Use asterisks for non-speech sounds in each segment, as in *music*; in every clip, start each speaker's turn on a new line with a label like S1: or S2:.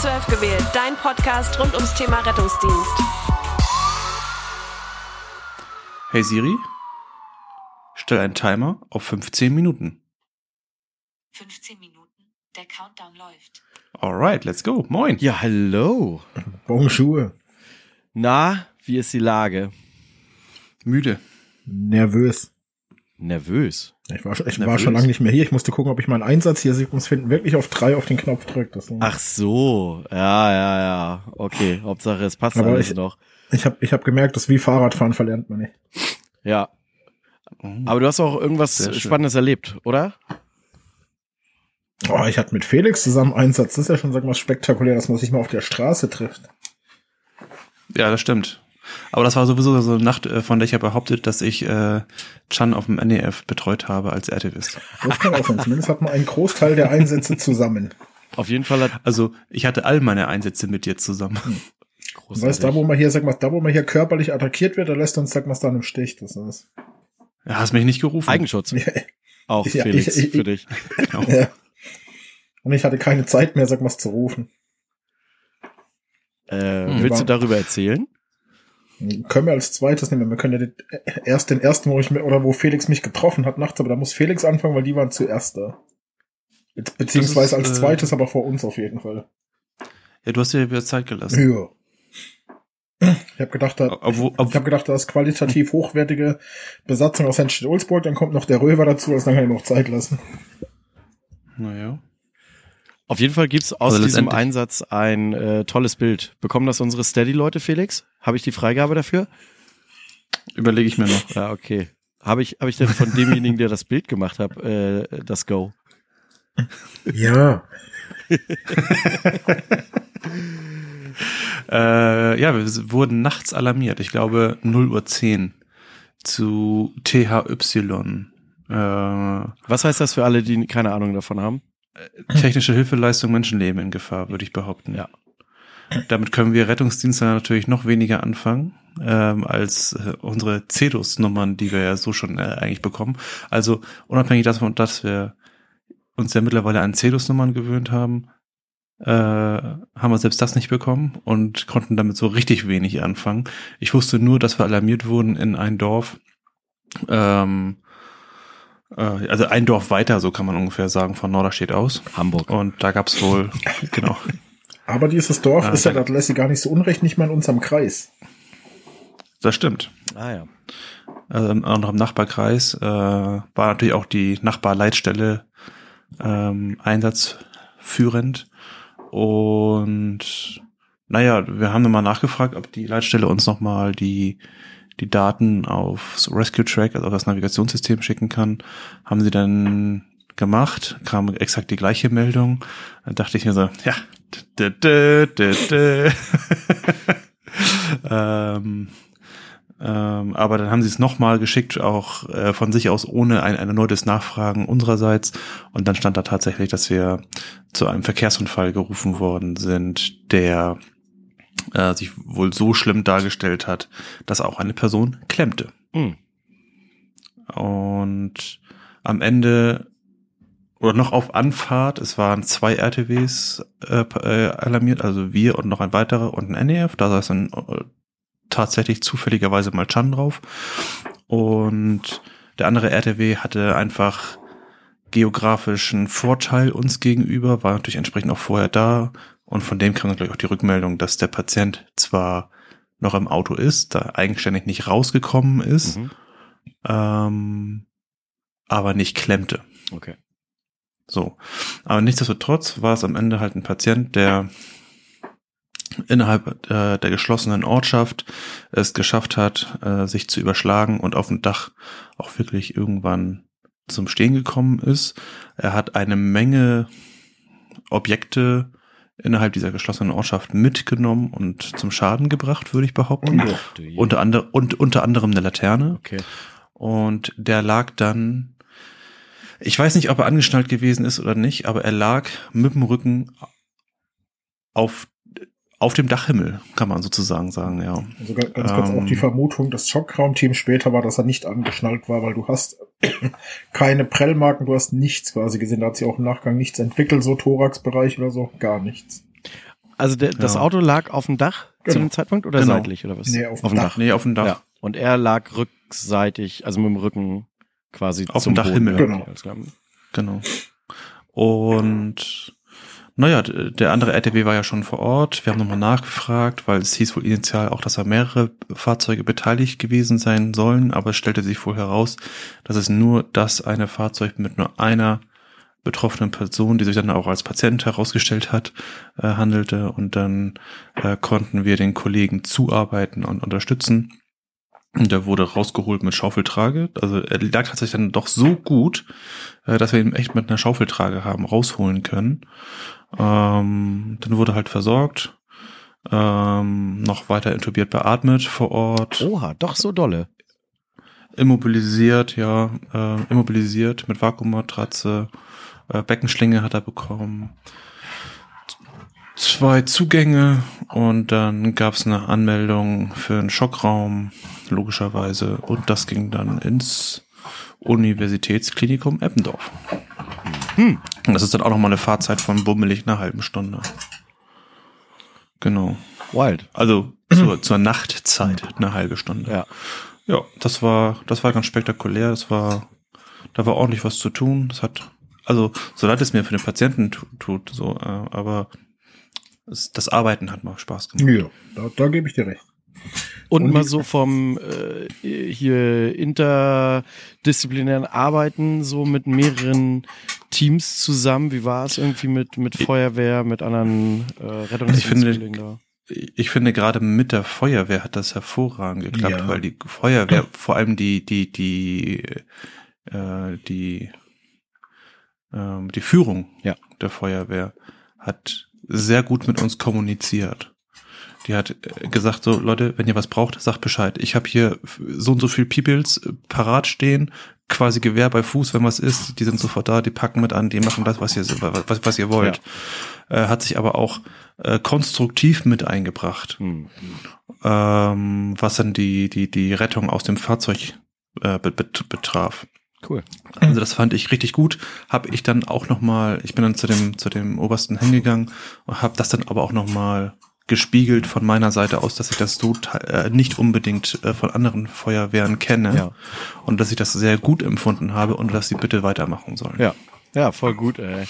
S1: 12 gewählt, dein Podcast rund ums Thema Rettungsdienst.
S2: Hey Siri, stell einen Timer auf 15 Minuten.
S3: 15 Minuten, der Countdown läuft.
S2: Alright, let's go. Moin.
S4: Ja, hallo.
S5: Bonjour.
S4: Na, wie ist die Lage?
S2: Müde.
S5: Nervös.
S4: Nervös.
S5: Ich war, schon- ich
S2: Nervös?
S5: war schon lange nicht mehr hier. Ich musste gucken, ob ich meinen Einsatz hier finden wirklich auf drei auf den Knopf drückt. Das
S4: Ach so, ja, ja, ja. Okay, Hauptsache es passt
S5: Aber
S4: alles
S5: ich-
S4: noch.
S5: Ich habe ich hab gemerkt, dass wie Fahrradfahren verlernt man nicht.
S4: Ja,
S2: Mhm.
S4: aber du hast auch irgendwas. Spannendes erlebt, oder?
S5: Oh, ich hatte mit Felix zusammen Einsatz. Das ist ja schon, sag mal, spektakulär, dass man sich mal auf der Straße trifft.
S2: Ja, das stimmt. Aber das war sowieso so eine Nacht, äh, von der ich ja behauptet, dass ich äh, Chan auf dem NEF betreut habe als Aktivist.
S5: Das kann auch sein. Zumindest hat man einen Großteil der Einsätze zusammen.
S4: Auf jeden Fall hat
S2: Also ich hatte all meine Einsätze mit dir zusammen.
S5: Du weißt, da wo man hier, sag mal, da wo man hier körperlich attackiert wird, da lässt uns, sag mal, dann im Stich. Das ist.
S2: Du hast mich nicht gerufen.
S4: Eigenschutz.
S5: Ja,
S4: Auch
S5: Ja,
S4: Felix
S5: ich- ich-
S4: für dich.
S2: Genau.
S5: ja. Und ich hatte keine Zeit mehr, sag mal, zu rufen.
S4: Äh,
S2: Hm.
S4: willst du darüber erzählen?
S5: Können wir als zweites nehmen. Wir können ja den, erst den ersten, wo ich oder wo Felix mich getroffen hat nachts, aber da muss Felix anfangen, weil die waren zuerst da. Be beziehungsweise
S2: ist,
S5: als
S2: äh,
S5: zweites, aber vor uns auf jeden Fall.
S2: Ja, du hast dir wieder Zeit gelassen.
S5: Ja. Ich habe gedacht, da,
S2: Obwohl, ob,
S5: ich habe gedacht, da ist qualitativ *laughs* hochwertige Besatzung aus Henstedt-Ulzburg, dann kommt noch der Röver dazu, also dann kann ich noch Zeit lassen.
S2: naja.
S4: Auf jeden Fall gibt's aus
S2: Also
S4: diesem Einsatz ein äh, tolles Bild. Bekommen das unsere Steady-Leute, Felix? Habe ich die Freigabe dafür?
S2: Überlege ich mir noch.
S4: Ja, okay. Habe ich, hab ich denn von demjenigen, der das Bild gemacht hat, äh, das Go?
S5: Ja. *laughs*
S2: Äh, ja, wir wurden nachts alarmiert. Ich glaube 0 Uhr 10 zu THY. Äh,
S4: Was heißt das für alle, die keine Ahnung davon haben?
S2: Technische Hilfeleistung, Menschenleben in Gefahr, würde ich behaupten.
S4: Ja.
S2: Damit können wir Rettungsdienste natürlich noch weniger anfangen ähm, als äh, unsere CEDUS-Nummern, die wir ja so schon äh, eigentlich bekommen. Also unabhängig davon, dass wir uns ja mittlerweile an CEDUS-Nummern gewöhnt haben, äh, haben wir selbst das nicht bekommen und konnten damit so richtig wenig anfangen. Ich wusste nur, dass wir alarmiert wurden in ein Dorf, ähm, äh, also ein Dorf weiter, so kann man ungefähr sagen, von Norderstedt aus.
S4: Hamburg.
S2: Und da gab's wohl, *laughs* genau,
S5: Aber dieses Dorf
S2: Ah,
S5: ist ja,
S2: da-
S5: das lässt sie gar nicht so unrecht, nicht mal in unserem Kreis.
S2: das stimmt.
S4: Ah ja.
S2: Also im anderen Nachbarkreis äh, war natürlich auch die Nachbarleitstelle ähm, einsatzführend. Und naja, wir haben dann mal nachgefragt, ob die Leitstelle uns nochmal die, die Daten aufs Rescue Track, also auf das Navigationssystem schicken kann. Haben sie dann gemacht, kam exakt die gleiche Meldung. Dann dachte ich mir so, ja, dä, dä, dä. ähm, ähm, aber dann haben sie es nochmal geschickt, auch äh, von sich aus ohne ein, ein erneutes Nachfragen unsererseits. Und dann stand da tatsächlich, dass wir zu einem Verkehrsunfall gerufen worden sind, der äh, sich wohl so schlimm dargestellt hat, dass auch eine Person klemmte.
S4: Hm.
S2: Und am Ende oder noch auf Anfahrt, es waren zwei RTWs äh, äh, alarmiert, also wir und noch ein weiterer und ein NEF, da saß dann äh, tatsächlich zufälligerweise mal Chan drauf. Und der andere RTW hatte einfach geografischen Vorteil uns gegenüber, war natürlich entsprechend auch vorher da und von dem kam dann gleich auch die Rückmeldung, dass der Patient zwar noch im Auto ist, da eigenständig nicht rausgekommen ist,
S4: Mhm.
S2: ähm, aber nicht klemmte.
S4: Okay.
S2: So. Aber nichtsdestotrotz war es am Ende halt ein Patient, der innerhalb äh, der geschlossenen Ortschaft es geschafft hat, äh, sich zu überschlagen und auf dem Dach auch wirklich irgendwann zum Stehen gekommen ist. Er hat eine Menge Objekte innerhalb dieser geschlossenen Ortschaft mitgenommen und zum Schaden gebracht, würde ich behaupten.
S4: Je.
S2: Unter, ander, und, unter anderem eine Laterne.
S4: okay.
S2: Und der lag dann, ich weiß nicht, ob er angeschnallt gewesen ist oder nicht, aber er lag mit dem Rücken auf, auf dem Dachhimmel, kann man sozusagen sagen, ja.
S5: Also ganz, ganz kurz
S2: Ähm.
S5: auch die Vermutung, das Schockraumteam später war, dass er nicht angeschnallt war, weil du hast *coughs* keine Prellmarken, du hast nichts quasi gesehen. Da hat sich auch im Nachgang nichts entwickelt, so Thoraxbereich oder so, gar nichts.
S4: Also der, das
S2: Ja.
S4: Auto lag auf dem Dach zu
S5: Genau.
S4: dem Zeitpunkt oder
S2: Genau.
S4: seitlich oder was?
S5: Nee, auf dem Dach.
S2: Nee, auf dem Dach.
S4: Ja. Und er lag rückseitig, also mit dem Rücken quasi
S2: Auf
S4: zum
S2: dem Dachhimmel.
S4: Boden.
S5: Genau.
S2: Genau. Und naja, der andere RTW war ja schon vor Ort. Wir haben nochmal nachgefragt, weil es hieß wohl initial auch, dass da mehrere Fahrzeuge beteiligt gewesen sein sollen, aber es stellte sich wohl heraus, dass es nur das eine Fahrzeug mit nur einer betroffenen Person, die sich dann auch als Patient herausgestellt hat, äh, handelte. Und dann äh, konnten wir den Kollegen zuarbeiten und unterstützen. Und der wurde rausgeholt mit Schaufeltrage. Also er lag tatsächlich dann doch so gut, äh, dass wir ihn echt mit einer Schaufeltrage haben rausholen können. Ähm, dann wurde halt versorgt, ähm, noch weiter intubiert beatmet vor Ort,
S4: Oha, doch so dolle.
S2: immobilisiert, ja, äh, immobilisiert mit Vakuummatratze, äh, Beckenschlinge hat er bekommen, zwei Zugänge und dann gab es eine Anmeldung für einen Schockraum, logischerweise, und das ging dann ins Universitätsklinikum Eppendorf.
S4: Hm.
S2: Und das ist dann auch nochmal eine Fahrzeit von bummelig einer halben Stunde. Genau.
S4: Wild.
S2: Also zur, zur Nachtzeit eine halbe Stunde.
S4: Ja.
S2: Ja, das war, das war ganz spektakulär. Das war, da war ordentlich was zu tun. Das hat, also, so leid es mir für den Patienten tu- tut, so, äh, aber es, das Arbeiten hat mal Spaß gemacht.
S5: Ja, da, da gebe ich dir recht.
S4: Und, mal so vom äh, hier interdisziplinären Arbeiten so mit mehreren Teams zusammen. Wie war es irgendwie mit mit Feuerwehr, mit anderen äh, Rettungsdienstkollegen da?
S2: Ich finde gerade mit der Feuerwehr hat das hervorragend geklappt,
S5: Ja.
S2: weil die Feuerwehr, vor allem die, die, die, äh, die, ähm, die Führung
S4: Ja.
S2: der Feuerwehr hat sehr gut mit uns kommuniziert. Die hat äh, gesagt, so Leute, wenn ihr was braucht, sagt Bescheid. Ich habe hier so und so viel Peoples äh, parat stehen, quasi Gewehr bei Fuß, wenn was ist, die sind sofort da, die packen mit an, die machen das, was ihr, was, was ihr wollt. Äh, hat sich aber auch äh, konstruktiv mit eingebracht
S4: Hm.
S2: ähm, was dann die, die, die Rettung aus dem Fahrzeug äh, bet- bet- betraf.
S4: Cool.
S2: Also das fand ich richtig gut. Habe ich dann auch noch mal, ich bin dann zu dem zu dem obersten hingegangen und habe das dann aber auch noch mal gespiegelt von meiner Seite aus, dass ich das so äh, nicht unbedingt äh, von anderen Feuerwehren kenne
S4: Ja.
S2: und dass ich das sehr gut empfunden habe und dass sie bitte weitermachen sollen.
S4: Ja. Ja, voll gut, ey.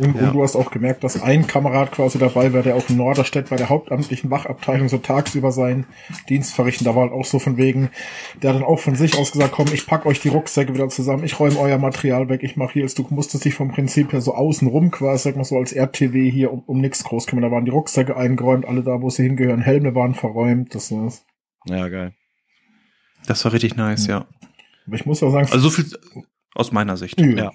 S5: Und,
S2: Ja.
S5: und du hast auch gemerkt, dass ein Kamerad quasi dabei war, der auch in Norderstedt bei der hauptamtlichen Wachabteilung so tagsüber seinen Dienst verrichten. Da war halt auch so von wegen, der hat dann auch von sich aus gesagt, komm, ich pack euch die Rucksäcke wieder zusammen, ich räume euer Material weg, ich mache hier, du musstest dich vom Prinzip her so außenrum quasi, sag mal so als RTW hier um, um nichts groß kümmern. Da waren die Rucksäcke eingeräumt, alle da, wo sie hingehören, Helme waren verräumt, das war's.
S4: Ja, geil.
S2: Das war richtig nice, ja.
S5: Aber ich muss ja sagen,
S2: Also so viel aus meiner Sicht.
S5: Ja.
S4: Ja.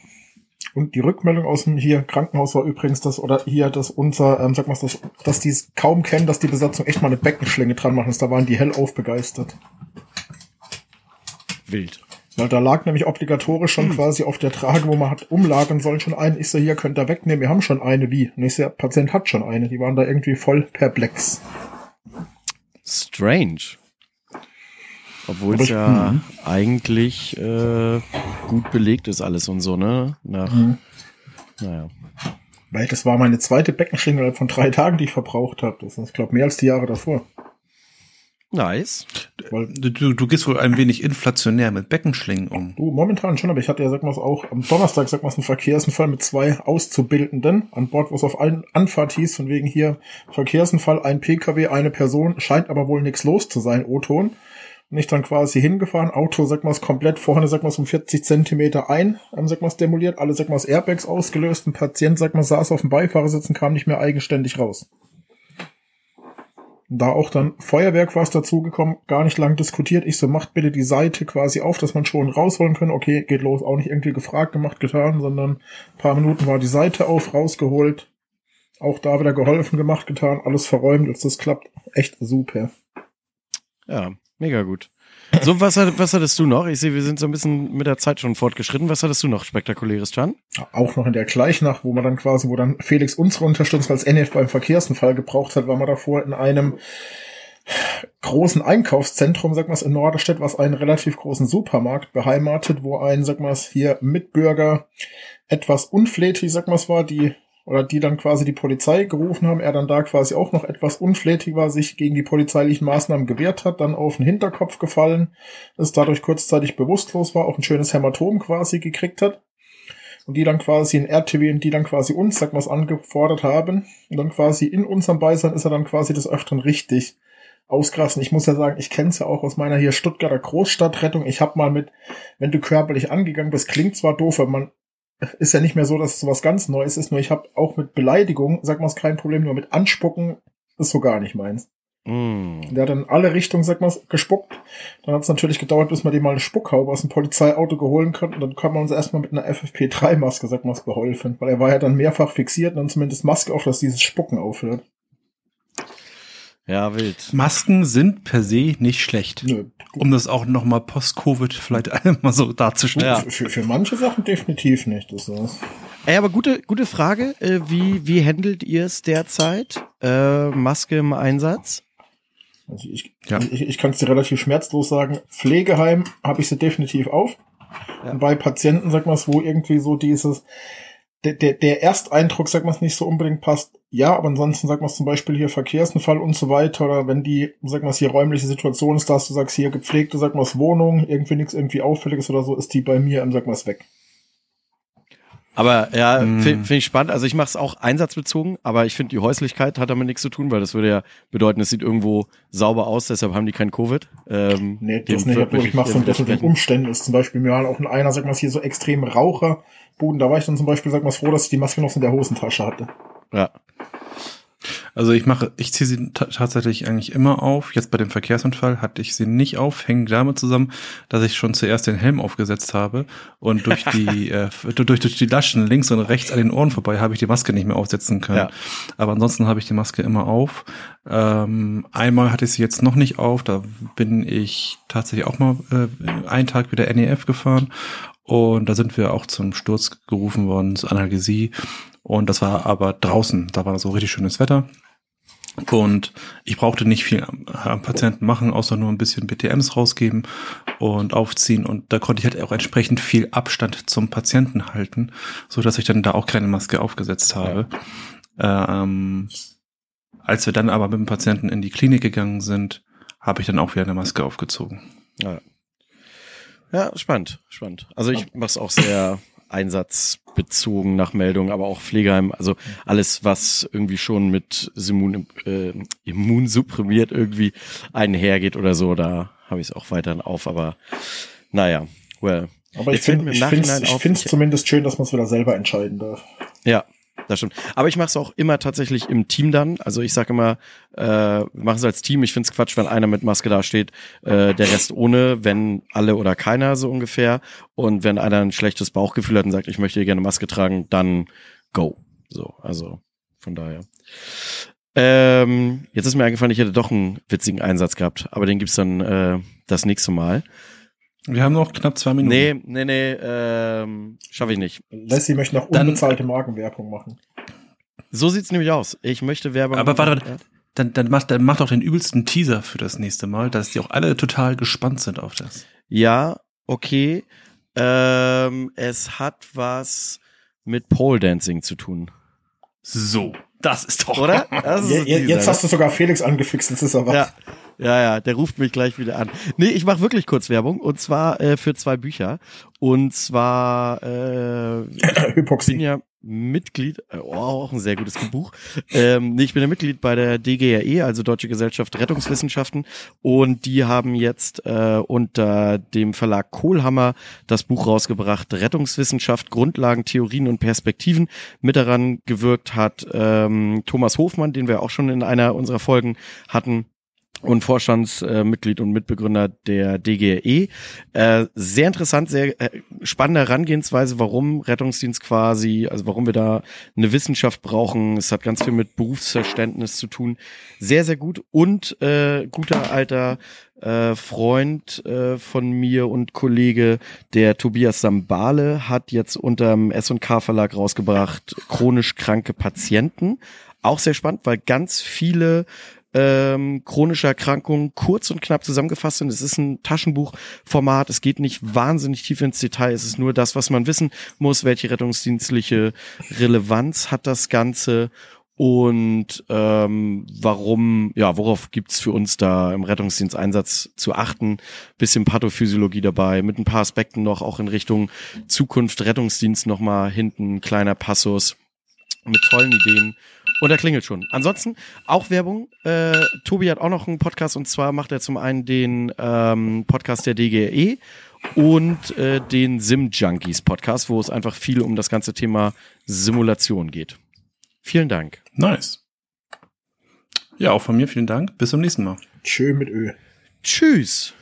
S5: Und die Rückmeldung aus dem hier Krankenhaus war übrigens das, oder hier, dass unser, ähm, sag mal, das, dass die es kaum kennen, dass die Besatzung echt mal eine Beckenschlinge dran machen. Da waren die hellauf begeistert.
S4: Wild.
S5: Weil da lag nämlich obligatorisch schon quasi auf der Trage, wo man hat umlagern sollen, schon eine. Ich so, hier könnt ihr wegnehmen, wir haben schon eine. Wie? Und ich so, der Patient hat schon eine. Die waren da irgendwie voll perplex.
S4: Strange. Obwohl es ja
S2: Mhm.
S4: eigentlich äh, gut belegt ist alles und so, ne? Nach, naja.
S5: Weil das war meine zweite Beckenschlinge innerhalb von drei Tagen, die ich verbraucht habe. Das ist, ich glaube, mehr als die Jahre davor.
S4: Nice.
S5: Weil
S2: Du, du, du gehst wohl ein wenig inflationär mit Beckenschlingen um.
S5: Du, momentan schon, aber ich hatte ja, sag mal, auch am Donnerstag, sag mal, einen Verkehrsunfall mit zwei Auszubildenden an Bord, wo es auf allen Anfahrt hieß, von wegen hier Verkehrsunfall, ein Pkw, eine Person, scheint aber wohl nichts los zu sein, O-Ton. Und ich dann quasi hingefahren, Auto, sag mal, komplett vorne, sag mal, um 40 Zentimeter ein, ähm, sag mal, demoliert, alle, sag mal, Airbags ausgelöst, ein Patient, sag mal, saß auf dem Beifahrersitz und kam nicht mehr eigenständig raus. Da auch dann Feuerwerk was dazugekommen, gar nicht lang diskutiert. Ich so, macht bitte die Seite quasi auf, dass man schon rausholen kann. Okay, geht los. Auch nicht irgendwie gefragt, gemacht, getan, sondern paar Minuten war die Seite auf, rausgeholt. Auch da wieder geholfen, gemacht, getan, alles verräumt, als das klappt. Echt super.
S4: Ja, mega gut. So, was, was hattest du noch? Ich sehe, wir sind so ein bisschen mit der Zeit schon fortgeschritten. Was hattest du noch spektakuläres, Chan?
S5: Auch noch in der Gleichnacht, wo man dann quasi, wo dann Felix unsere Unterstützung als NF beim Verkehrsunfall gebraucht hat, war man davor in einem großen Einkaufszentrum, sag mal in Norderstedt, was einen relativ großen Supermarkt beheimatet, wo ein, sag mal hier Mitbürger etwas unflätig, sag mal war, die oder die dann quasi die Polizei gerufen haben, er dann da quasi auch noch etwas unflätig war, sich gegen die polizeilichen Maßnahmen gewehrt hat, dann auf den Hinterkopf gefallen ist, dadurch kurzzeitig bewusstlos war, auch ein schönes Hämatom quasi gekriegt hat. Und die dann quasi in RTW und die dann quasi uns, sag mal, angefordert haben. Und dann quasi in unserem Beisein ist er dann quasi des Öfteren richtig ausgerassen. Ich muss ja sagen, ich kenne es ja auch aus meiner hier Stuttgarter Großstadtrettung. Ich habe mal mit, wenn du körperlich angegangen bist, klingt zwar doof, aber man ist ja nicht mehr so, dass es sowas ganz Neues ist, nur ich habe auch mit Beleidigung, sag mal, es kein Problem, nur mit Anspucken ist so gar nicht meins.
S4: Mm.
S5: Der hat in alle Richtungen, sag mal, gespuckt. Dann hat es natürlich gedauert, bis man dem mal eine Spuckhaube aus dem Polizeiauto geholen konnte. Und dann kann man uns erstmal mit einer FFP3-Maske, sag mal, geholfen. Weil er war ja dann mehrfach fixiert und dann zumindest Maske auf, dass dieses Spucken aufhört.
S4: Ja, wild.
S2: Masken sind per se nicht schlecht.
S5: Nö.
S2: Um das auch nochmal post-Covid vielleicht einmal so darzustellen.
S4: Ja.
S5: Für, für, für manche Sachen definitiv nicht. Das ist.
S4: Ey, aber gute, gute Frage. Äh, wie, wie handelt ihr es derzeit? Äh, Maske im Einsatz?
S5: Also ich,
S2: Ja.
S5: ich, ich kann es dir relativ schmerzlos sagen. Pflegeheim habe ich sie definitiv auf.
S4: Ja.
S5: Und bei Patienten, sag mal, wo irgendwie so dieses, der, der, der Ersteindruck, sag mal, nicht so unbedingt passt. Ja, aber ansonsten, sag mal, zum Beispiel hier Verkehrsunfall und so weiter, oder wenn die, sag mal, hier räumliche Situation ist, dass du sagst, hier gepflegte, sag mal, Wohnung, irgendwie nichts irgendwie Auffälliges oder so, ist die bei mir, sag mal, weg.
S4: Aber ja,
S2: Mm.
S4: finde find ich spannend. Also ich mache es auch einsatzbezogen, aber ich finde, die Häuslichkeit hat damit nichts zu tun, weil das würde ja bedeuten, es sieht irgendwo sauber aus, deshalb haben die kein Covid. Ähm,
S5: Nee, das nicht, ich mache von definitiv
S4: dementsprechend-
S5: Umständen. Ist zum Beispiel mir mal auch in einer, sag mal, hier so extrem Raucherbuden, da war ich dann zum Beispiel, sag mal, froh, dass ich die Maske noch in der Hosentasche hatte.
S4: Ja.
S2: Also ich mache, ich ziehe sie ta- tatsächlich eigentlich immer auf. Jetzt bei dem Verkehrsunfall hatte ich sie nicht auf, hängt damit zusammen, dass ich schon zuerst den Helm aufgesetzt habe und durch die *laughs* äh, durch, durch die Laschen links und rechts an den Ohren vorbei habe ich die Maske nicht mehr aufsetzen können.
S4: Ja.
S2: Aber ansonsten habe ich die Maske immer auf. Ähm, einmal hatte ich sie jetzt noch nicht auf, da bin ich tatsächlich auch mal äh, einen Tag wieder NEF gefahren und da sind wir auch zum Sturz gerufen worden, zur Analgesie. Und das war aber draußen, da war so richtig schönes Wetter. Und ich brauchte nicht viel am, am Patienten machen, außer nur ein bisschen BTMs rausgeben und aufziehen. Und da konnte ich halt auch entsprechend viel Abstand zum Patienten halten, so dass ich dann da auch keine Maske aufgesetzt habe. Ähm, als wir dann aber mit dem Patienten in die Klinik gegangen sind, habe ich dann auch wieder eine Maske aufgezogen.
S4: Ja. ja, spannend, spannend. Also ich mache es auch sehr einsatzbezogen nach Meldung, aber auch Pflegeheim, also alles, was irgendwie schon mit Immun, äh, immunsupprimiert irgendwie einhergeht oder so, da habe ich es auch weiterhin auf, aber naja, well.
S5: Aber ich
S4: Jetzt
S5: finde
S4: im
S5: ich ich es
S4: ich-
S5: zumindest schön, dass man es wieder selber entscheiden darf.
S4: Ja, das stimmt. Aber ich mache es auch immer tatsächlich im Team dann. Also ich sage immer, äh, wir machen es als Team. Ich finde es Quatsch, wenn einer mit Maske da steht, äh, der Rest ohne, wenn alle oder keiner so ungefähr. Und wenn einer ein schlechtes Bauchgefühl hat und sagt, ich möchte gerne Maske tragen, dann go. So, also von daher. Ähm, jetzt ist mir eingefallen, ich hätte doch einen witzigen Einsatz gehabt, aber den gibt's dann äh, das nächste Mal.
S2: Wir haben noch knapp zwei Minuten.
S4: Nee, nee, nee, ähm, schaffe ich nicht.
S5: Lassie möchte noch
S2: Dann-
S5: unbezahlte Markenwerbung machen.
S4: So sieht's nämlich aus. Ich möchte Werbung.
S2: Aber warte,
S4: Ja.
S2: Dann, dann, macht, dann macht auch den übelsten Teaser für das nächste Mal, dass die auch alle total gespannt sind auf das.
S4: Ja, okay. Ähm, es hat was mit Pole Dancing zu tun.
S2: So, das ist doch.
S4: Oder? *laughs* Das ist
S5: Je, jetzt hast du sogar Felix angefixt, das ist aber.
S4: Ja, ja, ja, der ruft mich gleich wieder an. Nee, ich mache wirklich kurz Werbung und zwar äh, für zwei Bücher. Und zwar äh, *clears throat* ich bin
S5: Hypoxie.
S4: ja Mitglied, äh, oh, auch ein sehr gutes Buch. Ähm, nee, ich bin ja Mitglied bei der DGRE, also Deutsche Gesellschaft Rettungswissenschaften. Und die haben jetzt äh, unter dem Verlag Kohlhammer das Buch rausgebracht, Rettungswissenschaft, Grundlagen, Theorien und Perspektiven. Mit daran gewirkt hat ähm, Thomas Hofmann, den wir auch schon in einer unserer Folgen hatten und Vorstandsmitglied und Mitbegründer der DGRE. Äh, sehr interessant, sehr äh, spannende Herangehensweise, warum Rettungsdienst quasi, also warum wir da eine Wissenschaft brauchen. Es hat ganz viel mit Berufsverständnis zu tun. Sehr, sehr gut und äh, guter alter äh, Freund äh, von mir und Kollege, der Tobias Sambale, hat jetzt unterm S&K Verlag rausgebracht, chronisch kranke Patienten. Auch sehr spannend, weil ganz viele ähm, chronische Erkrankungen kurz und knapp zusammengefasst sind. Es ist ein Taschenbuchformat. Es geht nicht wahnsinnig tief ins Detail. Es ist nur das, was man wissen muss. Welche rettungsdienstliche Relevanz hat das Ganze? und ähm, warum, ja, worauf gibt's für uns da im Rettungsdiensteinsatz zu achten? Bisschen Pathophysiologie dabei, mit ein paar Aspekten noch auch in Richtung Zukunft, Rettungsdienst nochmal hinten, kleiner Passus mit tollen Ideen. Und er klingelt schon. Ansonsten auch Werbung. Äh, Tobi hat auch noch einen Podcast und zwar macht er zum einen den ähm, Podcast der DGE und äh, den Sim Junkies Podcast, wo es einfach viel um das ganze Thema Simulation geht. Vielen Dank.
S2: Nice. Ja, auch von mir vielen Dank. Bis zum nächsten Mal.
S5: Tschö mit Ö.
S4: Tschüss.